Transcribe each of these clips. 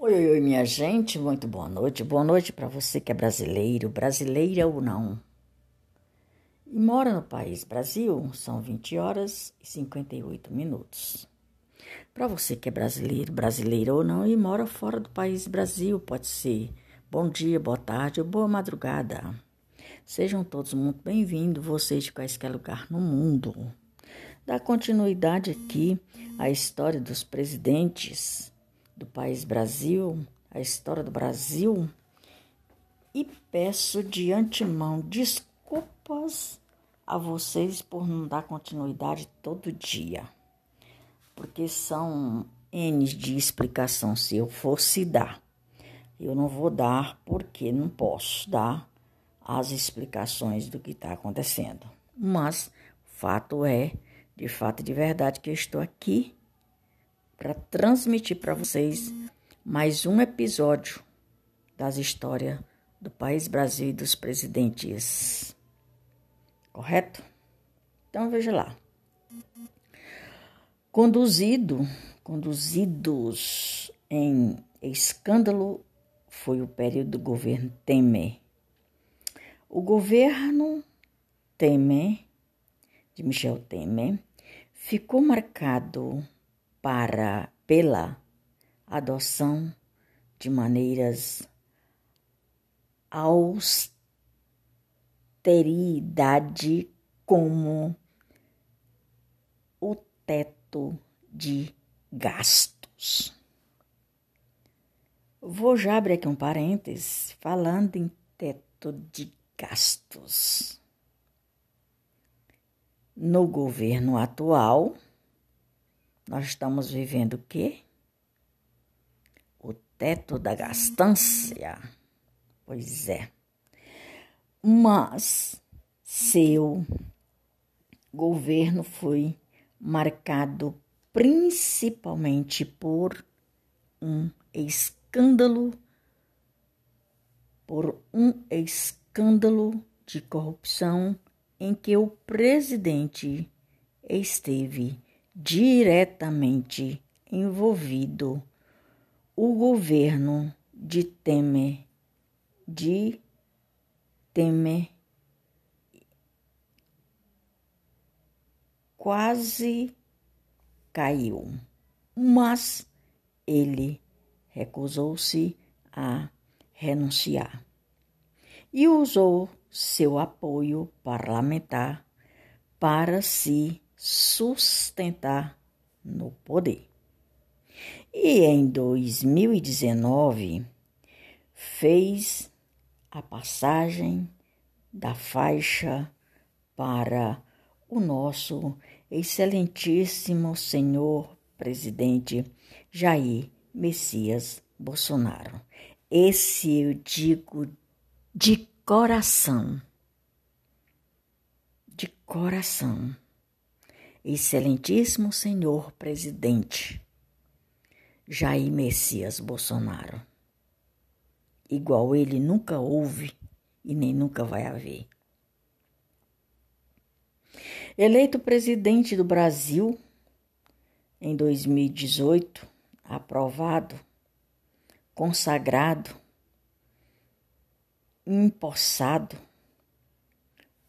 Oi, oi, oi, minha gente, muito boa noite. Boa noite para você que é brasileiro, brasileira ou não. E mora no país Brasil, são 20 horas e 58 minutos. Para você que é brasileiro, brasileira ou não e mora fora do país Brasil, pode ser bom dia, boa tarde ou boa madrugada. Sejam todos muito bem-vindos, vocês de quaisquer lugar no mundo. Dá continuidade aqui à história dos presidentes do país Brasil, a história do Brasil, e peço de antemão desculpas a vocês por não dar continuidade todo dia, porque são N de explicação se eu fosse dar. Eu não vou dar porque não posso dar as explicações do que está acontecendo. Mas fato é, de fato e de verdade, que eu estou aqui para transmitir para vocês mais um episódio das histórias do país Brasil e dos presidentes. Correto? Então veja lá. Conduzido, conduzidos em escândalo foi o período do governo Temer. O governo Temer, de Michel Temer, ficou marcado para pela adoção de maneiras austeridade como o teto de gastos. Vou já abrir aqui um parênteses falando em teto de gastos. No governo atual, nós estamos vivendo o quê? O teto da gastância. Pois é. Mas seu governo foi marcado principalmente por um escândalo por um escândalo de corrupção em que o presidente esteve diretamente envolvido o governo de Temer, de Temer quase caiu, mas ele recusou-se a renunciar e usou seu apoio parlamentar para se sustentar no poder. E em 2019 fez a passagem da faixa para o nosso excelentíssimo senhor presidente Jair Messias Bolsonaro. Esse eu digo de coração. De coração. Excelentíssimo Senhor Presidente Jair Messias Bolsonaro. Igual ele nunca houve e nem nunca vai haver. Eleito presidente do Brasil em 2018, aprovado, consagrado, empossado,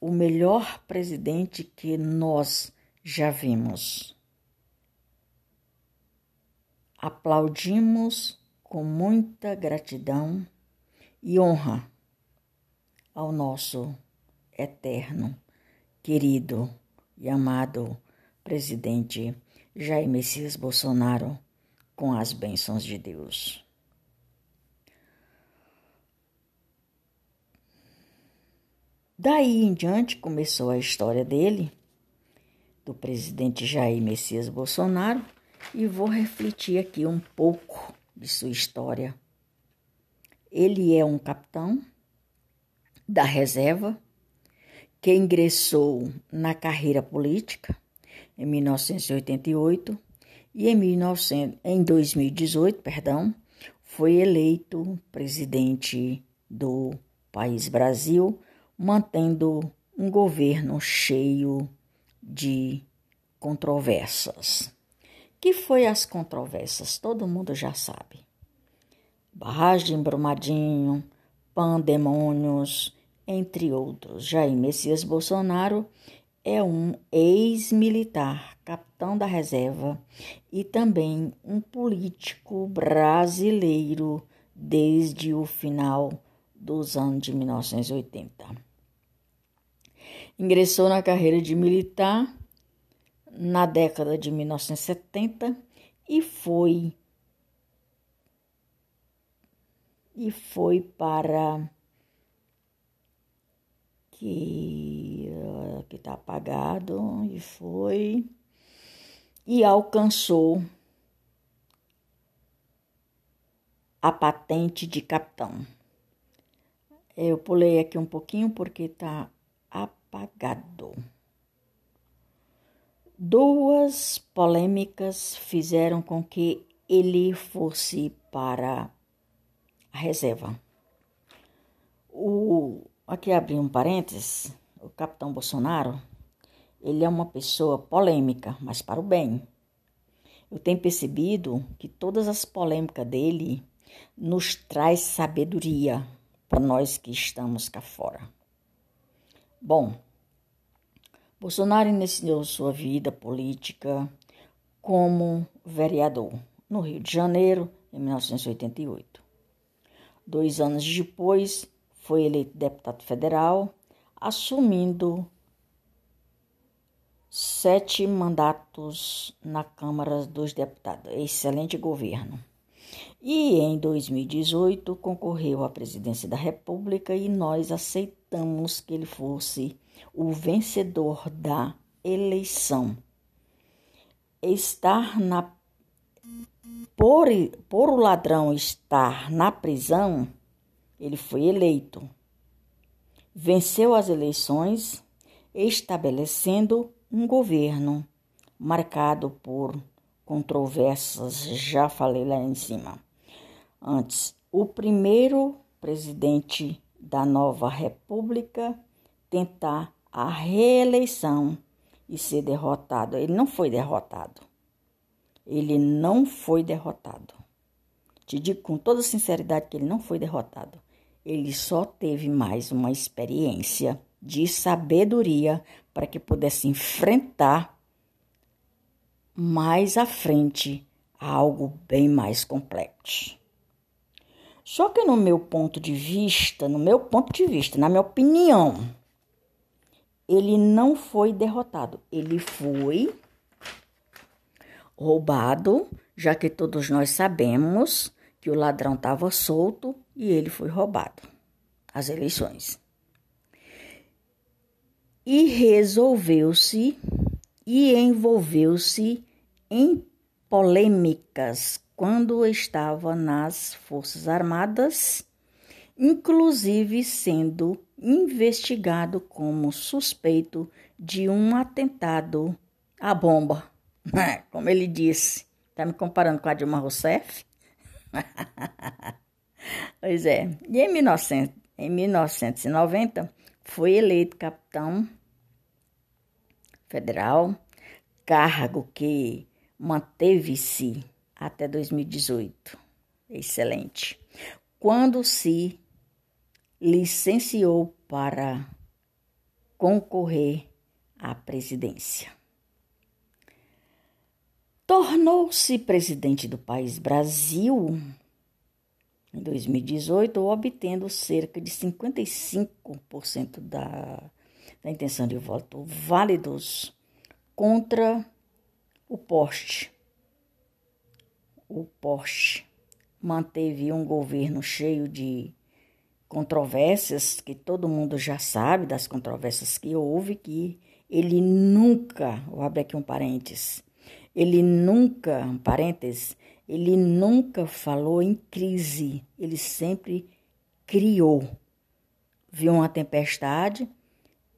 o melhor presidente que nós já vimos. Aplaudimos com muita gratidão e honra ao nosso eterno, querido e amado presidente Jair Messias Bolsonaro, com as bênçãos de Deus. Daí em diante começou a história dele, do presidente Jair Messias Bolsonaro, e vou refletir aqui um pouco de sua história. Ele é um capitão da reserva que ingressou na carreira política em 1988 e em, 1900, em 2018, perdão, foi eleito presidente do país Brasil mantendo um governo cheio de controvérsias. Que foi as controvérsias? Todo mundo já sabe. Barragem Brumadinho, Pandemônios, entre outros. Jair Messias Bolsonaro é um ex-militar, capitão da reserva e também um político brasileiro desde o final dos anos de 1980. Ingressou na carreira de militar na década de 1970 e foi e foi para que que está apagado e foi e alcançou a patente de capitão. Eu pulei aqui um pouquinho porque está apagado. Duas polêmicas fizeram com que ele fosse para a reserva. O, aqui abri um parênteses, o capitão Bolsonaro, ele é uma pessoa polêmica, mas para o bem. Eu tenho percebido que todas as polêmicas dele nos traz sabedoria para nós que estamos cá fora. Bom, Bolsonaro iniciou sua vida política como vereador no Rio de Janeiro em 1988. Dois anos depois, foi eleito deputado federal assumindo sete mandatos na Câmara dos Deputados. Excelente governo. E em 2018 concorreu à presidência da República e nós aceitamos que ele fosse o vencedor da eleição. Estar na por, por o ladrão estar na prisão, ele foi eleito venceu as eleições, estabelecendo um governo marcado por controvérsias, já falei lá em cima. Antes, o primeiro presidente da nova república tentar a reeleição e ser derrotado. Ele não foi derrotado. Ele não foi derrotado. Te digo com toda sinceridade que ele não foi derrotado ele só teve mais uma experiência de sabedoria para que pudesse enfrentar mais à frente algo bem mais complexo. Só que no meu ponto de vista, no meu ponto de vista, na minha opinião, ele não foi derrotado, ele foi roubado, já que todos nós sabemos que o ladrão estava solto e ele foi roubado as eleições. E resolveu-se e envolveu-se em polêmicas quando estava nas Forças Armadas, inclusive sendo investigado como suspeito de um atentado à bomba. Como ele disse, está me comparando com a Dilma Rousseff? pois é. E em, 1900, em 1990 foi eleito capitão federal, cargo que manteve-se até 2018. Excelente. Quando se licenciou para concorrer à presidência. Tornou-se presidente do país Brasil em 2018, obtendo cerca de 55% da, da intenção de voto válidos contra o poste. O poste manteve um governo cheio de controvérsias, que todo mundo já sabe das controvérsias que houve, que ele nunca, vou abrir aqui um parênteses, ele nunca, um parênteses, ele nunca falou em crise, ele sempre criou. Viu uma tempestade,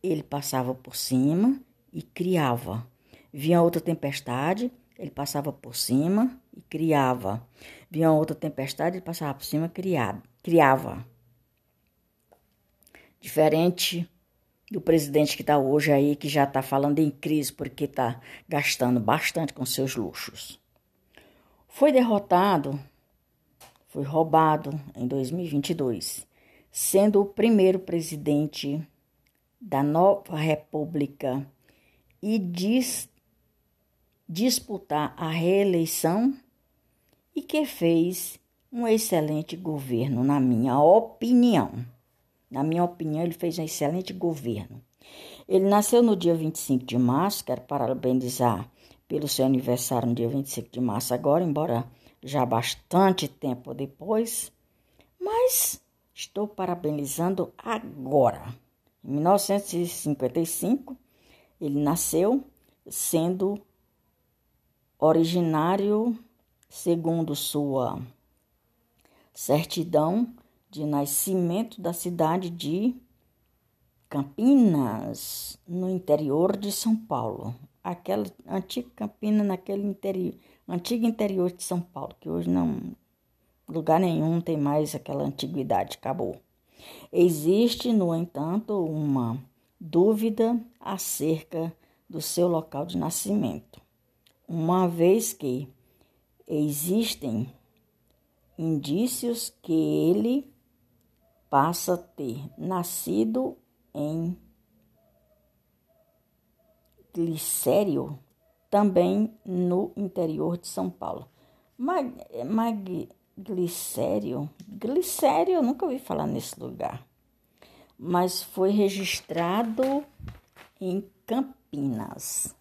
ele passava por cima e criava. Vinha outra tempestade, ele passava por cima e criava. Vinha outra tempestade, ele passava por cima e criava. Diferente do presidente que está hoje aí, que já está falando em crise porque está gastando bastante com seus luxos. Foi derrotado, foi roubado em 2022, sendo o primeiro presidente da nova república e dis, disputar a reeleição e que fez um excelente governo, na minha opinião. Na minha opinião, ele fez um excelente governo. Ele nasceu no dia 25 de março, quero parabenizar pelo seu aniversário no dia 25 de março agora, embora já bastante tempo depois, mas estou parabenizando agora. Em 1955, ele nasceu sendo originário, segundo sua certidão de nascimento da cidade de Campinas, no interior de São Paulo. Aquela antiga Campinas naquele interior, antigo interior de São Paulo, que hoje não lugar nenhum tem mais aquela antiguidade, acabou. Existe, no entanto, uma dúvida acerca do seu local de nascimento, uma vez que existem indícios que ele passa a ter nascido em Glicério, também no interior de São Paulo. Mag, mag, Glicério, Glicério, eu nunca ouvi falar nesse lugar, mas foi registrado em Campinas.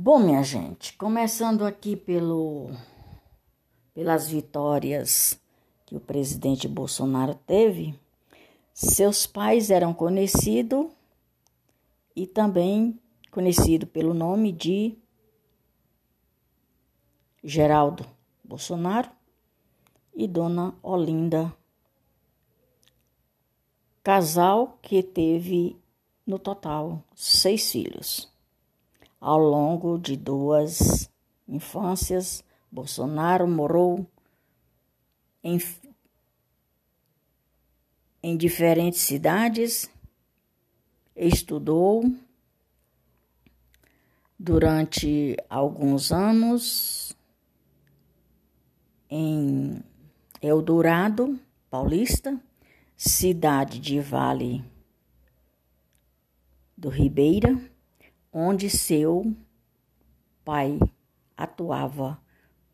Bom, minha gente, começando aqui pelo, pelas vitórias que o presidente Bolsonaro teve, seus pais eram conhecidos e também conhecido pelo nome de Geraldo Bolsonaro e Dona Olinda, casal que teve no total seis filhos. Ao longo de duas infâncias, Bolsonaro morou em, em diferentes cidades, estudou durante alguns anos em Eldorado Paulista, cidade de Vale do Ribeira, onde seu pai atuava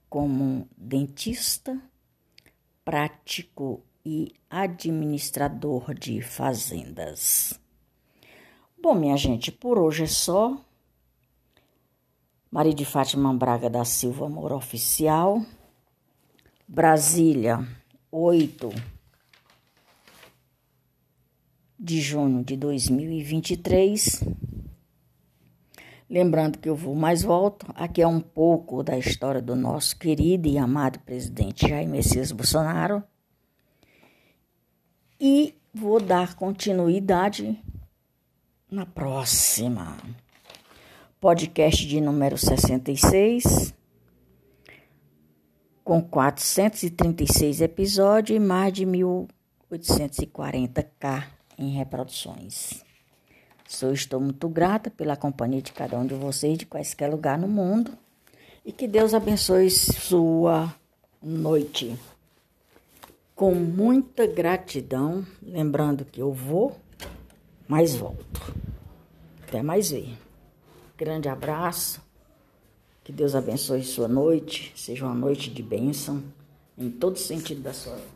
como dentista prático e administrador de fazendas. Bom, minha gente, por hoje é só. Maria de Fátima Braga da Silva, amor oficial. Brasília, 8 de junho de 2023. Lembrando que eu vou mais volto, aqui é um pouco da história do nosso querido e amado presidente Jair Messias Bolsonaro. E vou dar continuidade na próxima. Podcast de número 66, com 436 episódios e mais de 1840k em reproduções. Sou, estou muito grata pela companhia de cada um de vocês, de quaisquer lugar no mundo. E que Deus abençoe sua noite. Com muita gratidão, lembrando que eu vou, mas volto. Até mais ver. Grande abraço. Que Deus abençoe sua noite. Seja uma noite de bênção em todo sentido da sua vida.